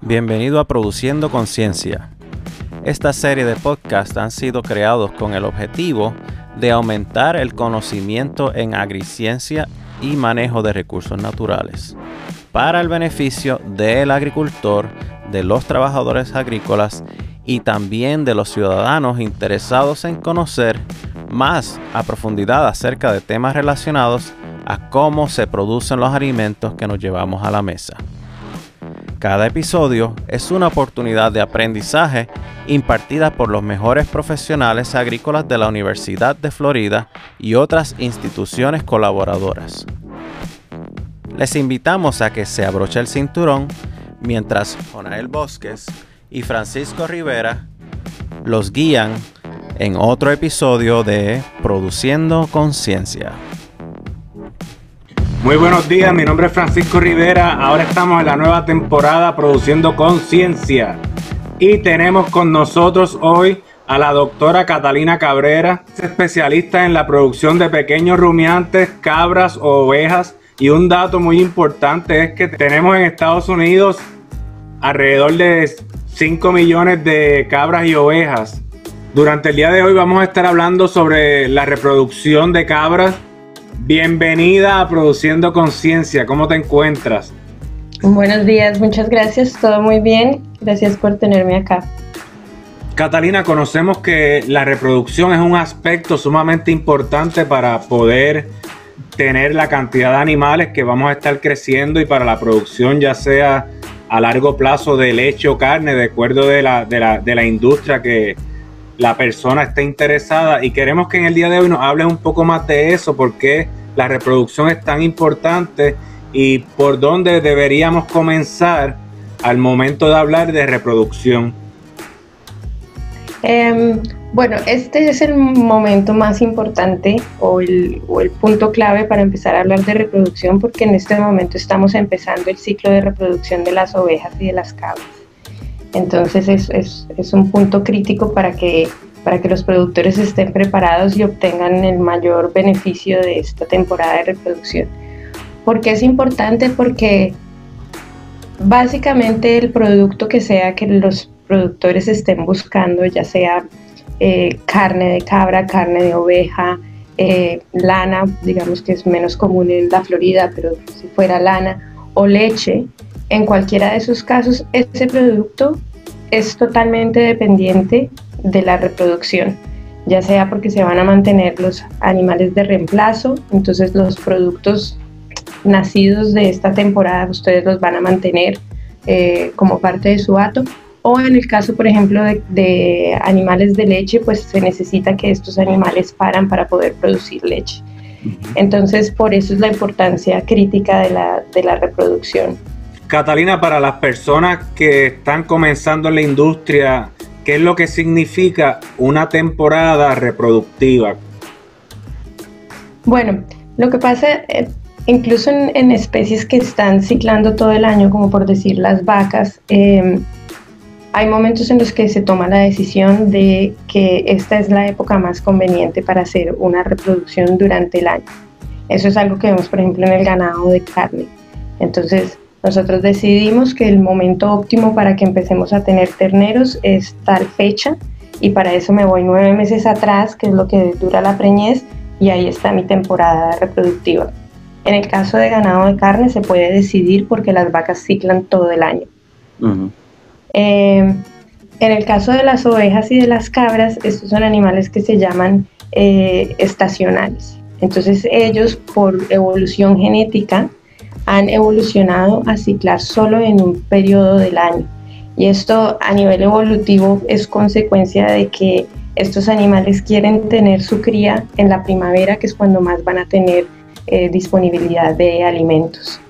Bienvenido a Produciendo Conciencia. Esta serie de podcasts han sido creados con el objetivo de aumentar el conocimiento en agriciencia y manejo de recursos naturales para el beneficio del agricultor, de los trabajadores agrícolas y también de los ciudadanos interesados en conocer más a profundidad acerca de temas relacionados a cómo se producen los alimentos que nos llevamos a la mesa. Cada episodio es una oportunidad de aprendizaje impartida por los mejores profesionales agrícolas de la Universidad de Florida y otras instituciones colaboradoras. Les invitamos a que se abroche el cinturón mientras Jonael Bosques y Francisco Rivera los guían en otro episodio de Produciendo Conciencia. Muy buenos días, mi nombre es Francisco Rivera. Ahora estamos en la nueva temporada produciendo conciencia. Y tenemos con nosotros hoy a la doctora Catalina Cabrera, especialista en la producción de pequeños rumiantes, cabras o ovejas. Y un dato muy importante es que tenemos en Estados Unidos alrededor de 5 millones de cabras y ovejas. Durante el día de hoy vamos a estar hablando sobre la reproducción de cabras Bienvenida a Produciendo Conciencia, ¿cómo te encuentras? Buenos días, muchas gracias, todo muy bien, gracias por tenerme acá. Catalina, conocemos que la reproducción es un aspecto sumamente importante para poder tener la cantidad de animales que vamos a estar creciendo y para la producción ya sea a largo plazo de leche o carne, de acuerdo de la, de la, de la industria que, la persona está interesada y queremos que en el día de hoy nos hables un poco más de eso, porque la reproducción es tan importante y por dónde deberíamos comenzar al momento de hablar de reproducción. Em, bueno, este es el momento más importante o el, punto clave para empezar a hablar de reproducción porque en este momento estamos empezando el ciclo de reproducción de las ovejas y de las cabras. Entonces es, es, un punto crítico para que, para que los productores estén preparados y obtengan el mayor beneficio de esta temporada de reproducción. ¿Por qué es importante? Porque básicamente el producto que sea que los productores estén buscando, ya sea eh, carne de cabra, carne de oveja, eh, lana, digamos que es menos común en la Florida, pero si fuera lana, o leche, en cualquiera de esos casos, ese producto es totalmente dependiente de la reproducción, ya sea porque se van a mantener los animales de reemplazo, entonces los productos nacidos de esta temporada ustedes los van a mantener eh, como parte de su hato, o en el caso, por ejemplo, de, animales de leche, pues se necesita que estos animales paran para poder producir leche. Entonces, por eso es la importancia crítica de la, de la reproducción. Catalina, para las personas que están comenzando en la industria, ¿qué es lo que significa una temporada reproductiva? Bueno, lo que pasa, eh, incluso en, especies que están ciclando todo el año, como por decir las vacas, em, hay momentos en los que se toma la decisión de que esta es la época más conveniente para hacer una reproducción durante el año. Eso es algo que vemos, por ejemplo, en el ganado de carne. Entonces, nosotros decidimos que el momento óptimo para que empecemos a tener terneros es tal fecha y para eso me voy nueve meses atrás, que es lo que dura la preñez, y ahí está mi temporada reproductiva. En el caso de ganado de carne se puede decidir porque las vacas ciclan todo el año. Eh, en el caso de las ovejas y de las cabras, estos son animales que se llaman eh, estacionales. Entonces ellos por evolución genética han evolucionado a ciclar solo en un periodo del año. Y esto a nivel evolutivo es consecuencia de que estos animales quieren tener su cría en la primavera, que es cuando más van a tener eh, disponibilidad de alimentos.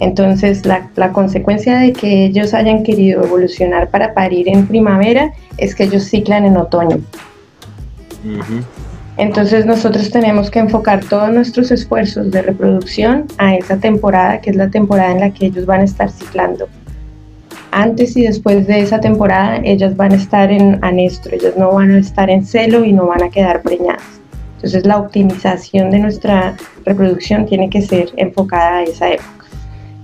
Entonces, la, consecuencia de que ellos hayan querido evolucionar para parir en primavera es que ellos ciclan en otoño. Entonces nosotros tenemos que enfocar todos nuestros esfuerzos de reproducción a esa temporada, que es la temporada en la que ellos van a estar ciclando. Antes y después de esa temporada, ellas van a estar en anestro, ellas no van a estar en celo y no van a quedar preñadas. Entonces la optimización de nuestra reproducción tiene que ser enfocada a esa época,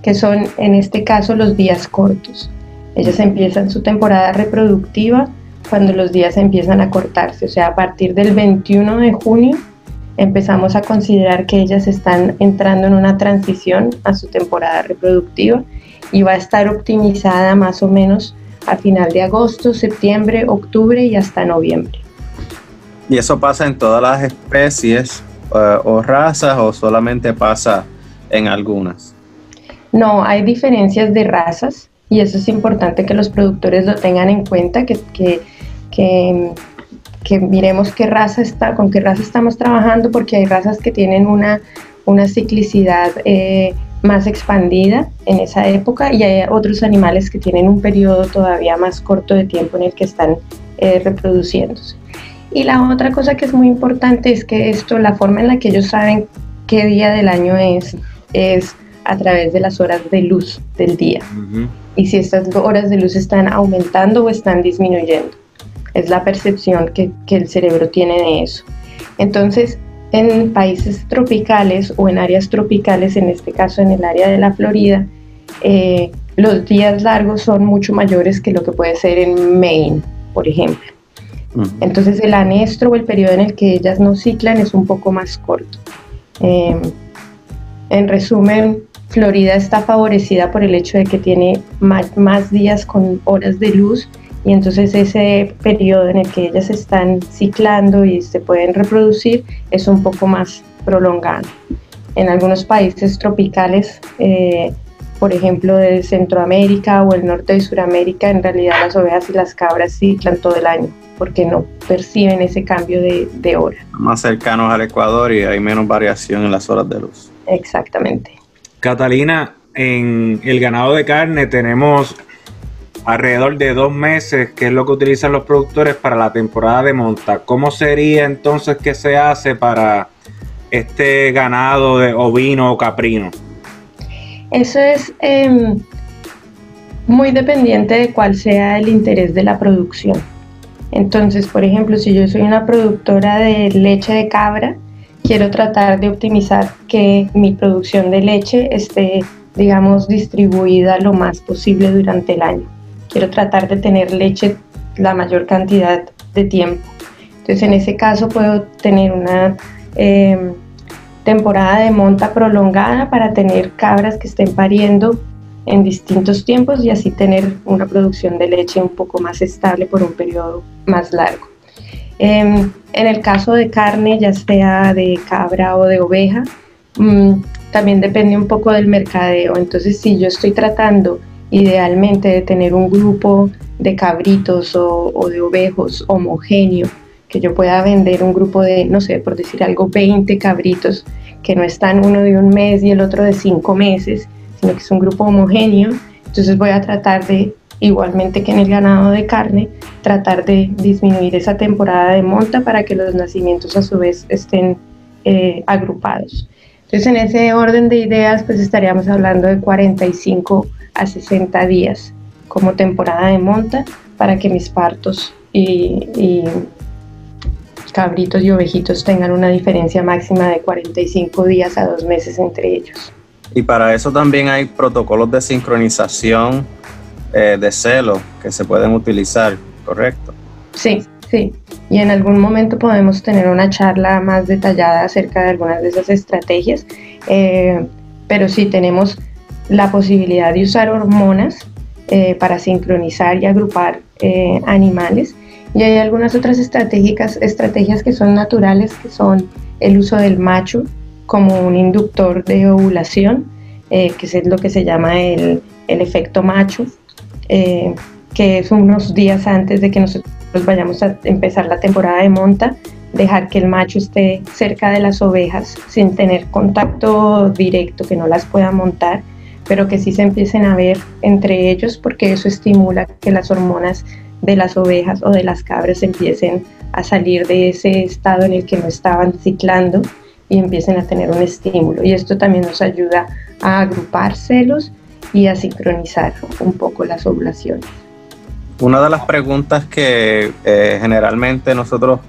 que son en este caso los días cortos. Ellas empiezan su temporada reproductiva cuando los días empiezan a cortarse, o sea, a partir del 21 de junio empezamos a considerar que ellas están entrando en una transición a su temporada reproductiva y va a estar optimizada más o menos a final de agosto, septiembre, octubre y hasta noviembre. ¿Y eso pasa en todas las especies eh, o razas o solamente pasa en algunas? No, hay diferencias de razas y eso es importante que los productores lo tengan en cuenta, que, que, que, miremos qué raza está, con qué raza estamos trabajando, porque hay razas que tienen una, una ciclicidad eh, más expandida en esa época y hay otros animales que tienen un periodo todavía más corto de tiempo en el que están eh, reproduciéndose. Y la otra cosa que es muy importante es que esto, la forma en la que ellos saben qué día del año es, es a través de las horas de luz del día. Y si estas horas de luz están aumentando o están disminuyendo. Es la percepción que, que el cerebro tiene de eso. Entonces, en países tropicales o en áreas tropicales, en este caso en el área de la Florida, eh, los días largos son mucho mayores que lo que puede ser en Maine, por ejemplo. Entonces el anestro o el periodo en el que ellas no ciclan es un poco más corto. Em, en resumen, Florida está favorecida por el hecho de que tiene más, más días con horas de luz y entonces ese periodo en el que ellas están ciclando y se pueden reproducir es un poco más prolongado. En algunos países tropicales, eh, por ejemplo de Centroamérica o el norte de Sudamérica, en realidad las ovejas y las cabras ciclan todo el año porque no perciben ese cambio de, de hora. Más cercanos al Ecuador y hay menos variación en las horas de luz. Exactamente. Catalina, en el ganado de carne tenemos alrededor de dos meses, que es lo que utilizan los productores para la temporada de monta. ¿Cómo sería entonces que se hace para este ganado de ovino o caprino? Eso es em, muy dependiente de cuál sea el interés de la producción. Entonces, por ejemplo, si yo soy una productora de leche de cabra, quiero tratar de optimizar que mi producción de leche esté, digamos, distribuida lo más posible durante el año. Quiero tratar de tener leche la mayor cantidad de tiempo. Entonces, en ese caso puedo tener una em, temporada de monta prolongada para tener cabras que estén pariendo en distintos tiempos y así tener una producción de leche un poco más estable por un periodo más largo. Em, en el caso de carne, ya sea de cabra o de oveja, mm, también depende un poco del mercadeo. Entonces, si yo estoy tratando idealmente de tener un grupo de cabritos o, de ovejos homogéneo, que yo pueda vender un grupo de, no sé, por decir algo, 20 cabritos, que no están uno de un mes y el otro de cinco meses, sino que es un grupo homogéneo. Entonces voy a tratar de, igualmente que en el ganado de carne, tratar de disminuir esa temporada de monta para que los nacimientos a su vez estén eh, agrupados. Entonces en ese orden de ideas pues estaríamos hablando de 45 a 60 días como temporada de monta para que mis partos y, y cabritos y ovejitos tengan una diferencia máxima de 45 días a dos meses entre ellos. Y para eso también hay protocolos de sincronización eh, de celo que se pueden utilizar, ¿correcto? Sí, sí. Y en algún momento podemos tener una charla más detallada acerca de algunas de esas estrategias. Eh, pero sí tenemos la posibilidad de usar hormonas eh, para sincronizar y agrupar animales. Y hay algunas otras estrategias, estrategias que son naturales, que son el uso del macho como un inductor de ovulación, eh, que es lo que se llama el, el efecto macho, eh, que es unos días antes de que nosotros vayamos a empezar la temporada de monta, dejar que el macho esté cerca de las ovejas sin tener contacto directo, que no las pueda montar, pero que sí se empiecen a ver entre ellos porque eso estimula que las hormonas de las ovejas o de las cabras empiecen a salir de ese estado en el que no estaban ciclando y empiecen a tener un estímulo. Y esto también nos ayuda a agrupar celos y a sincronizar un poco las ovulaciones. Una de las preguntas que eh, generalmente nosotros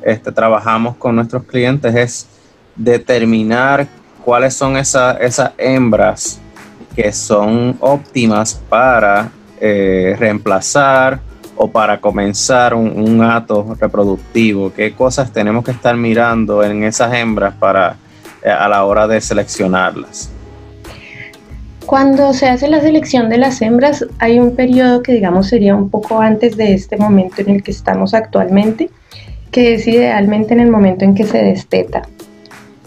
este, trabajamos con nuestros clientes es determinar cuáles son esas hembras que son óptimas para eh, reemplazar o para comenzar un, un, acto reproductivo? ¿Qué cosas tenemos que estar mirando en esas hembras para eh, a la hora de seleccionarlas? Cuando se hace la selección de las hembras, hay un periodo que digamos sería un poco antes de este momento en el que estamos actualmente, que es idealmente en el momento en que se desteta.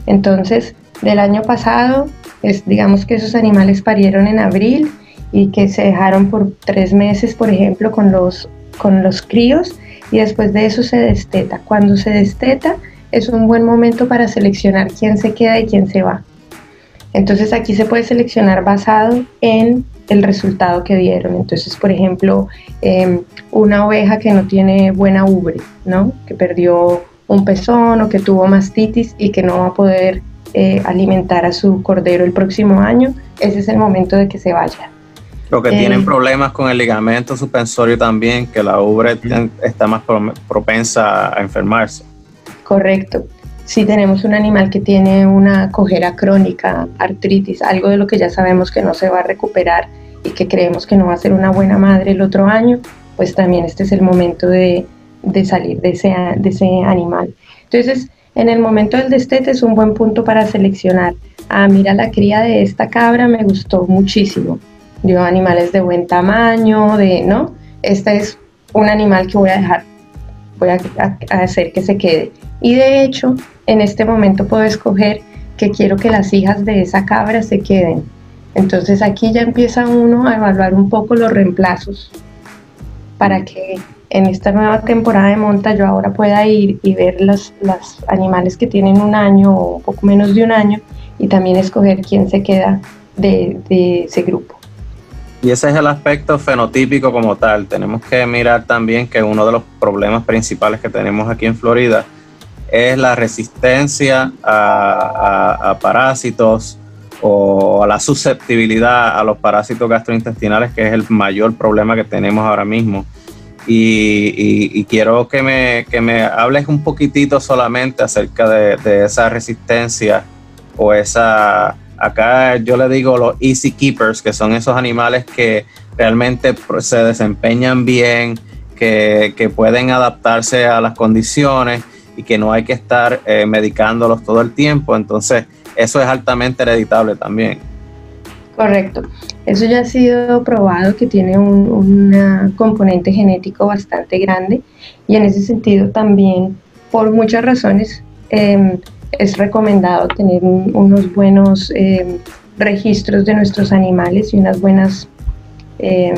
Entonces, del año pasado, digamos que esos animales parieron en abril y que se dejaron por tres meses, por ejemplo, con los, con los críos y después de eso se desteta. Cuando se desteta es un buen momento para seleccionar quién se queda y quién se va. Entonces aquí se puede seleccionar basado en el resultado que dieron. Entonces, por ejemplo, em, una oveja que no tiene buena ubre, ¿no? Que perdió un pezón o que tuvo mastitis y que no va a poder eh, alimentar a su cordero el próximo año, ese es el momento de que se vaya. Lo que tienen eh, problemas con el ligamento suspensorio también, que la ubre está más propensa a enfermarse. Correcto si tenemos un animal que tiene una cojera crónica, artritis, algo de lo que ya sabemos que no se va a recuperar y que creemos que no va a ser una buena madre el otro año, pues también este es el momento de, salir de ese, de ese animal. Entonces, en el momento del destete es un buen punto para seleccionar. Ah, mira, la cría de esta cabra me gustó muchísimo. Dio animales de buen tamaño, de, ¿no? Este es un animal que voy a dejar, a hacer que se quede. Y de hecho, en este momento puedo escoger que quiero que las hijas de esa cabra se queden. Entonces aquí ya empieza uno a evaluar un poco los reemplazos para que en esta nueva temporada de monta yo ahora pueda ir y ver los, animales que tienen un año o un poco menos de un año y también escoger quién se queda de, de ese grupo. Y ese es el aspecto fenotípico como tal. Tenemos que mirar también que uno de los problemas principales que tenemos aquí en Florida es la resistencia a, parásitos o a la susceptibilidad a los parásitos gastrointestinales, que es el mayor problema que tenemos ahora mismo. Y, quiero que me, me, hables un poquitito solamente acerca de, esa resistencia o esa, acá yo le digo los easy keepers, que son esos animales que realmente se desempeñan bien, que, que pueden adaptarse a las condiciones y que no hay que estar eh, medicándolos todo el tiempo. Entonces, eso es altamente hereditable también. Correcto. Eso ya ha sido probado que tiene un componente genético bastante grande y en ese sentido también, por muchas razones, em, es recomendado tener unos buenos em, registros de nuestros animales y unas buenas eh,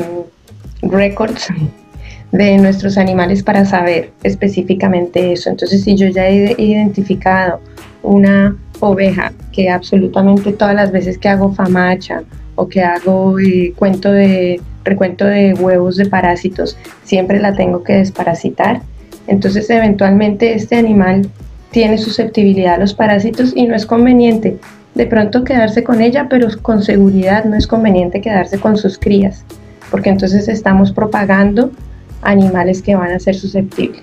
records de nuestros animales para saber específicamente eso. Entonces, si yo ya he identificado una oveja que absolutamente todas las veces que hago famacha o que hago eh, cuento de recuento de huevos de parásitos, siempre la tengo que desparasitar. Entonces, eventualmente este animal tiene susceptibilidad a los parásitos y no es conveniente de pronto quedarse con ella, pero con seguridad no es conveniente quedarse con sus crías, porque entonces estamos propagando animales que van a ser susceptibles.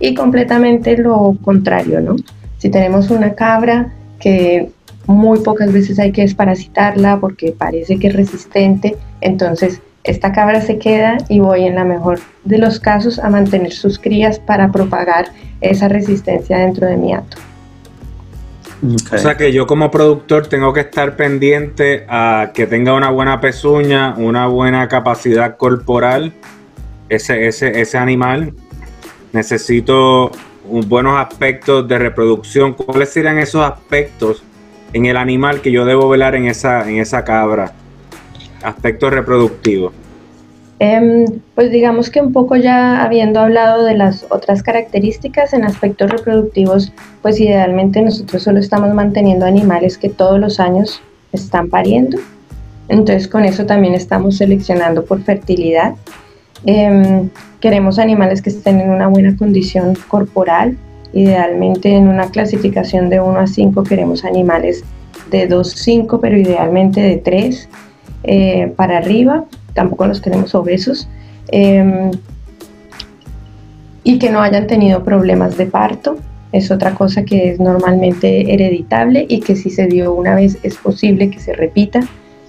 Y completamente lo contrario, ¿no? Si tenemos una cabra que muy pocas veces hay que desparasitarla porque parece que es resistente, entonces esta cabra se queda y voy en la mejor de los casos a mantener sus crías para propagar esa resistencia dentro de mi hato. O sea que yo como productor tengo que estar pendiente a que tenga una buena pezuña, una buena capacidad corporal ese, ese, ese animal. Necesito buenos aspectos de reproducción. ¿Cuáles serían esos aspectos en el animal que yo debo velar en esa, en esa cabra? Aspectos reproductivos. Em, pues digamos que un poco ya habiendo hablado de las otras características en aspectos reproductivos, pues idealmente nosotros solo estamos manteniendo animales que todos los años están pariendo. Entonces con eso también estamos seleccionando por fertilidad Em, queremos animales que estén en una buena condición corporal. Idealmente en una clasificación de 1 a 5 queremos animales de 2 a 5, pero idealmente de 3 eh, para arriba. Tampoco los queremos obesos. Em, y que no hayan tenido problemas de parto. es otra cosa que es normalmente hereditable y que si se dio una vez es posible que se repita.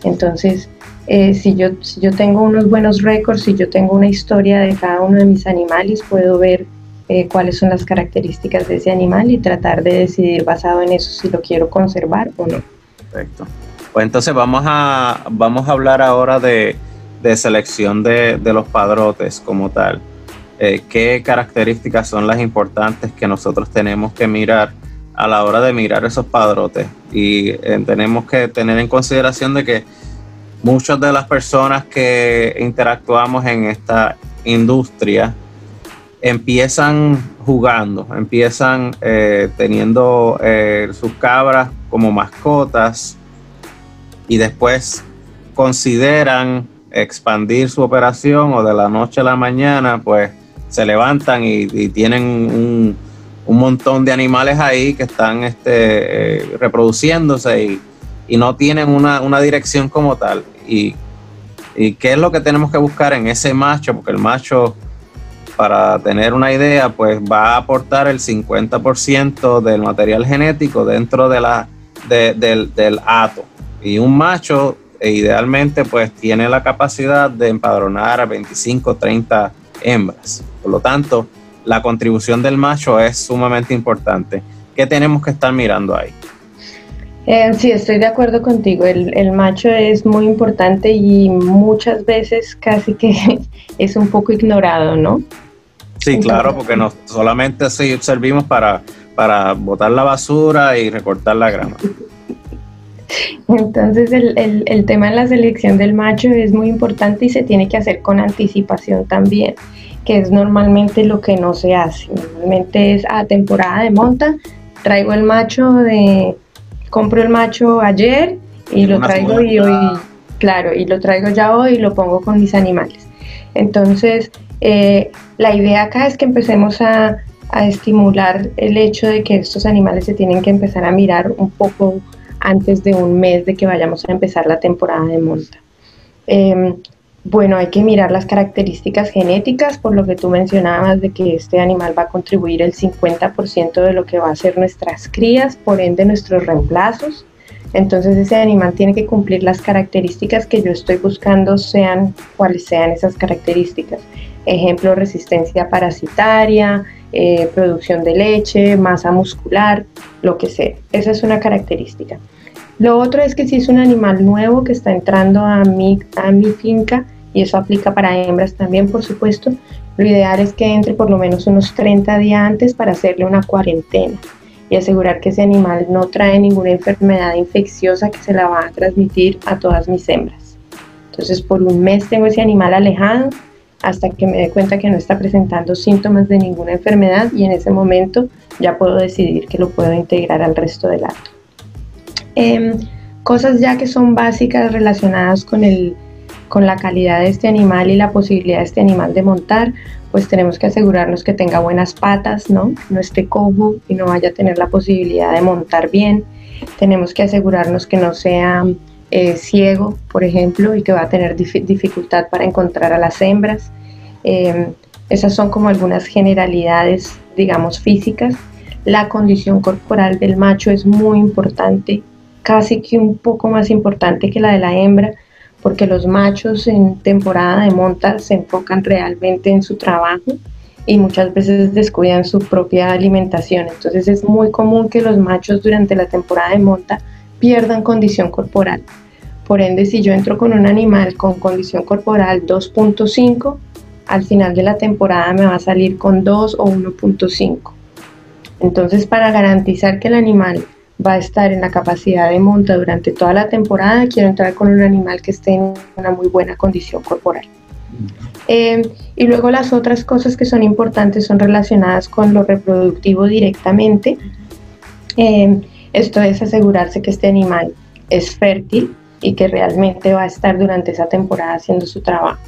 Entonces, eh, si, yo, si yo tengo unos buenos récords, si yo tengo una historia de cada uno de mis animales, puedo ver eh, cuáles son las características de ese animal y tratar de decidir basado en eso si lo quiero conservar o no. Perfecto. Pues entonces vamos a, vamos a hablar ahora de, de selección de, de, los padrotes como tal. Eh, ¿Qué características son las importantes que nosotros tenemos que mirar a la hora de mirar esos padrotes? Y tenemos que tener en consideración de que muchas de las personas que interactuamos en esta industria empiezan jugando, empiezan eh, teniendo eh, sus cabras como mascotas y después consideran expandir su operación o de la noche a la mañana pues se levantan y, tienen un, montón de animales ahí que están este, eh, reproduciéndose y, no tienen una, una dirección como tal. Y, y, qué es lo que tenemos que buscar en ese macho, porque el macho, para tener una idea, pues va a aportar el 50% del material genético dentro de la, del, del hato. Y un macho, e idealmente, pues tiene la capacidad de empadronar a 25, 30 hembras. Por lo tanto, la contribución del macho es sumamente importante. ¿Qué tenemos que estar mirando ahí? Eh, sí, estoy de acuerdo contigo. El, macho es muy importante y muchas veces casi que es un poco ignorado, ¿no? Sí, claro, porque no solamente servimos para, para botar la basura y recortar la grama. Entonces el, el, tema de la selección del macho es muy importante y se tiene que hacer con anticipación también, que es normalmente lo que no se hace. Normalmente es a temporada de monta, traigo el macho de compro el macho ayer y lo traigo y hoy, claro, y lo traigo ya hoy y lo pongo con mis animales. Entonces, eh, la idea acá es que empecemos a, estimular el hecho de que estos animales se tienen que empezar a mirar un poco antes de un mes de que vayamos a empezar la temporada de monta. Em, bueno, hay que mirar las características genéticas, por lo que tú mencionabas de que este animal va a contribuir el 50% de lo que va a ser nuestras crías, por ende nuestros reemplazos. Entonces ese animal tiene que cumplir las características que yo estoy buscando, sean cuales sean esas características. Ejemplo, resistencia parasitaria, eh, producción de leche, masa muscular, lo que sea. Esa es una característica. Lo otro es que si es un animal nuevo que está entrando a mi, a mi finca, y eso aplica para hembras también, por supuesto. Lo ideal es que entre por lo menos unos 30 días antes para hacerle una cuarentena y asegurar que ese animal no trae ninguna enfermedad infecciosa que se la va a transmitir a todas mis hembras. Entonces por un mes tengo ese animal alejado hasta que me dé cuenta que no está presentando síntomas de ninguna enfermedad y en ese momento ya puedo decidir que lo puedo integrar al resto del acto. Em, cosas ya que son básicas relacionadas con el con la calidad de este animal y la posibilidad de este animal de montar, pues tenemos que asegurarnos que tenga buenas patas, ¿no? No esté cojo y no vaya a tener la posibilidad de montar bien. Tenemos que asegurarnos que no sea eh, ciego, por ejemplo, y que va a tener dificultad para encontrar a las hembras. Em, esas son como algunas generalidades, digamos, físicas. La condición corporal del macho es muy importante, casi que un poco más importante que la de la hembra, porque los machos en temporada de monta se enfocan realmente en su trabajo y muchas veces descuidan su propia alimentación. Entonces es muy común que los machos durante la temporada de monta pierdan condición corporal. Por ende, si yo entro con un animal con condición corporal 2.5, al final de la temporada me va a salir con 2 o 1.5. Entonces, para garantizar que el animal va a estar en la capacidad de monta durante toda la temporada, quiero entrar con un animal que esté en una muy buena condición corporal. Eh, y luego las otras cosas que son importantes son relacionadas con lo reproductivo directamente. Eh, esto es asegurarse que este animal es fértil y que realmente va a estar durante esa temporada haciendo su trabajo.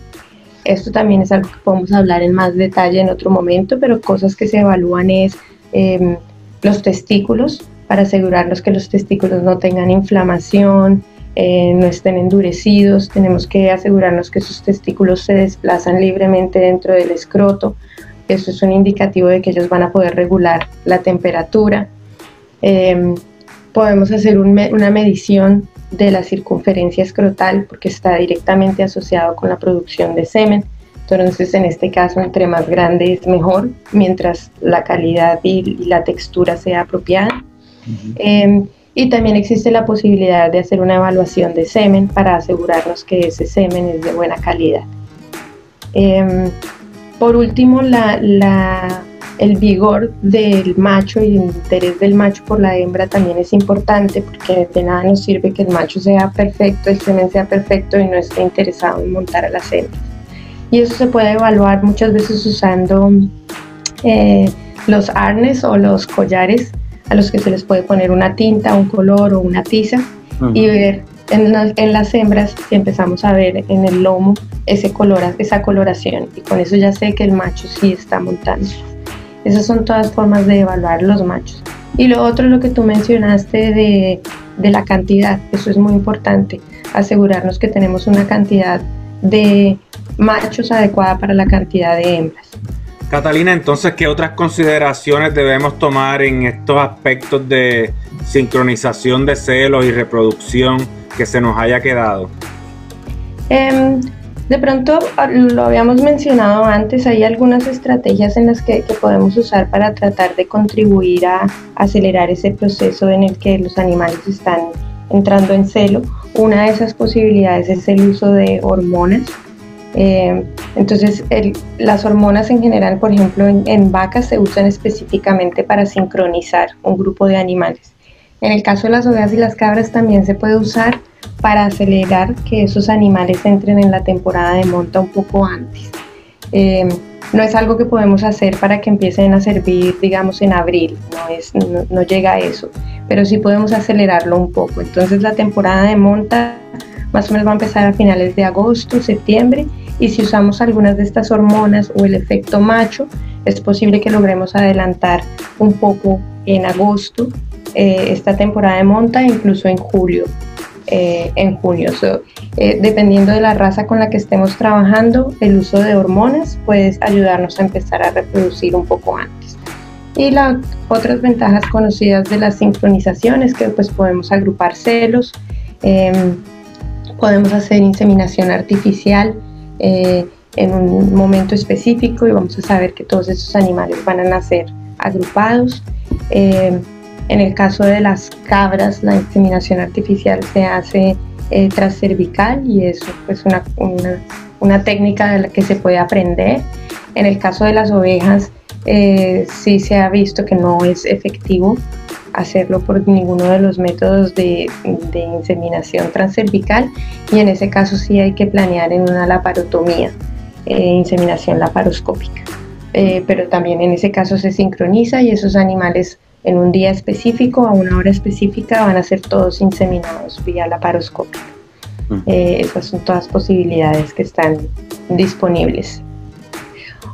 Esto también es algo que podemos hablar en más detalle en otro momento, pero cosas que se evalúan es eh, los testículos, para asegurarnos que los testículos no tengan inflamación, eh, no estén endurecidos. Tenemos que asegurarnos que sus testículos se desplazan libremente dentro del escroto, Eso es un indicativo de que ellos van a poder regular la temperatura. Em, podemos hacer una medición de la circunferencia escrotal porque está directamente asociado con la producción de semen. Entonces, en este caso, entre más grande es mejor, mientras la calidad y, la textura sea apropiada. Em, y también existe la posibilidad de hacer una evaluación de semen para asegurarnos que ese semen es de buena calidad. Em, por último, la, el vigor del macho y el interés del macho por la hembra también es importante porque de nada nos sirve que el macho sea perfecto, el semen sea perfecto y no esté interesado en montar a las hembras. Y eso se puede evaluar muchas veces usando eh, los arnes o los collares a los que se les puede poner una tinta, un color o una tiza y ver en, en, las hembras si empezamos a ver en el lomo ese color, esa coloración y con eso ya sé que el macho sí está montando. Esas son todas formas de evaluar los machos. Y lo otro, lo que tú mencionaste de, de la cantidad, eso es muy importante, asegurarnos que tenemos una cantidad de machos adecuada para la cantidad de hembras. Catalina, entonces, ¿qué otras consideraciones debemos tomar en estos aspectos de sincronización de celos y reproducción que se nos haya quedado? Em, de pronto, ah, lo habíamos mencionado antes, hay algunas estrategias en las que, podemos usar para tratar de contribuir a acelerar ese proceso en el que los animales están entrando en celo. Una de esas posibilidades es el uso de hormonas eh, entonces, las hormonas en general, por ejemplo, en, vacas se usan específicamente para sincronizar un grupo de animales. En el caso de las ovejas y las cabras también se puede usar para acelerar que esos animales entren en la temporada de monta un poco antes. Eh, no es algo que podemos hacer para que empiecen a servir, digamos, en abril, no, es, no llega a eso, pero sí podemos acelerarlo un poco. Entonces la temporada de monta más o menos va a empezar a finales de agosto, septiembre y si usamos algunas de estas hormonas o el efecto macho, es posible que logremos adelantar un poco en agosto eh, esta temporada de monta, incluso en julio. Eh, en junio. Eh, dependiendo de la raza con la que estemos trabajando, el uso de hormonas puede ayudarnos a empezar a reproducir un poco antes. Y las otras ventajas conocidas de las sincronizaciones que pues podemos agrupar celos, em, podemos hacer inseminación artificial eh, en un momento específico y vamos a saber que todos esos animales van a nacer agrupados. Eh, en el caso de las cabras, la inseminación artificial se hace eh, cervical y eso es una, una, una, técnica de la que se puede aprender. En el caso de las ovejas, eh, sí se ha visto que no es efectivo hacerlo por ninguno de los métodos de, inseminación transcervical y en ese caso sí hay que planear en una laparotomía, eh, inseminación laparoscópica. Eh, pero también en ese caso se sincroniza y esos animales en un día específico, a una hora específica, van a ser todos inseminados vía laparoscópica. Eh, esas son todas posibilidades que están disponibles.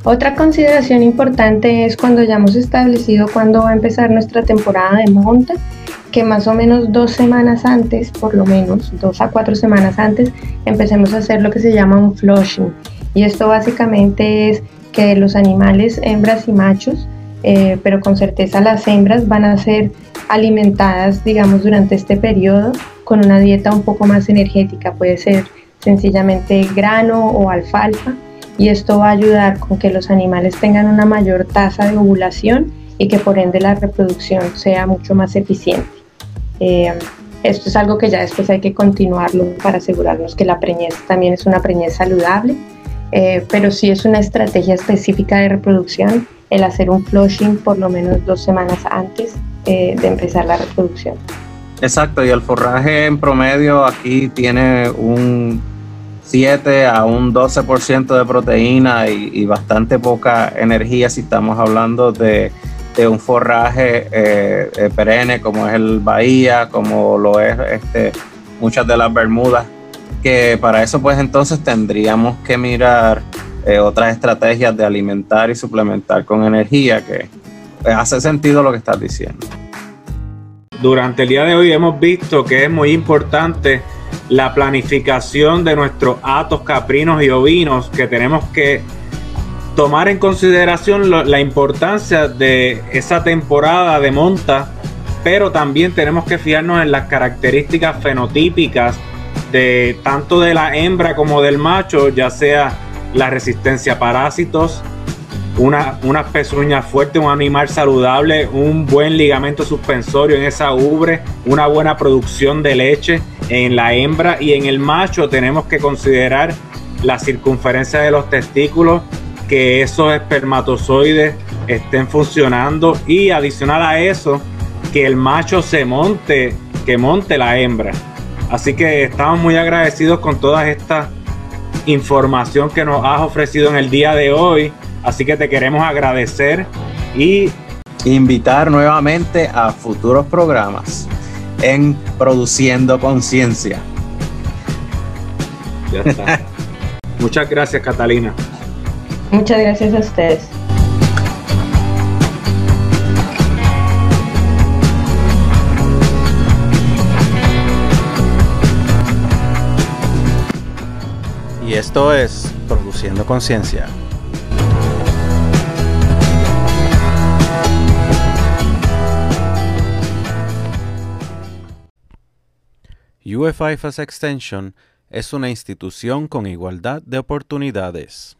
Otra consideración importante es cuando ya hemos establecido cuándo va a empezar nuestra temporada de monta, que más o menos dos semanas antes, por lo menos dos a cuatro semanas antes, empecemos a hacer lo que se llama un flushing. Y esto básicamente es que los animales, hembras y machos, eh, pero con certeza las hembras van a ser alimentadas, digamos, durante este periodo con una dieta un poco más energética. Puede ser sencillamente grano o alfalfa y esto va a ayudar con que los animales tengan una mayor tasa de ovulación y que por ende la reproducción sea mucho más eficiente. Eh, esto es algo que ya después hay que continuarlo para asegurarnos que la preñez también es una preñez saludable, eh, pero sí es una estrategia específica de reproducción el hacer un flushing por lo menos dos semanas antes eh, de empezar la reproducción. Exacto, y el forraje en promedio aquí tiene un 7 a un 12% de proteína y, bastante poca energía si estamos hablando de, un forraje eh, eh, perenne como es el Bahía, como lo es este, muchas de las Bermudas, que para eso pues entonces tendríamos que mirar eh, otras estrategias de alimentar y suplementar con energía, que hace sentido lo que estás diciendo. Durante el día de hoy hemos visto que es muy importante la planificación de nuestros atos caprinos y ovinos que tenemos que tomar en consideración la importancia de esa temporada de monta, pero también tenemos que fijarnos en las características fenotípicas de tanto de la hembra como del macho, ya sea la resistencia a parásitos, una, unas pezuñas fuertes, un animal saludable, un buen ligamento suspensorio en esa ubre, una buena producción de leche en la hembra y en el macho tenemos que considerar la circunferencia de los testículos, que esos espermatozoides estén funcionando y adicional a eso, que el macho se monte, que monte la hembra. Así que estamos muy agradecidos con toda esta información que nos has ofrecido en el día de hoy. Así que te queremos agradecer y invitar nuevamente a futuros programas en Produciendo Conciencia. Ya está. Muchas gracias, Catalina. Muchas gracias a ustedes. Y esto es Produciendo Conciencia. UFIFAS Extension es una institución con igualdad de oportunidades.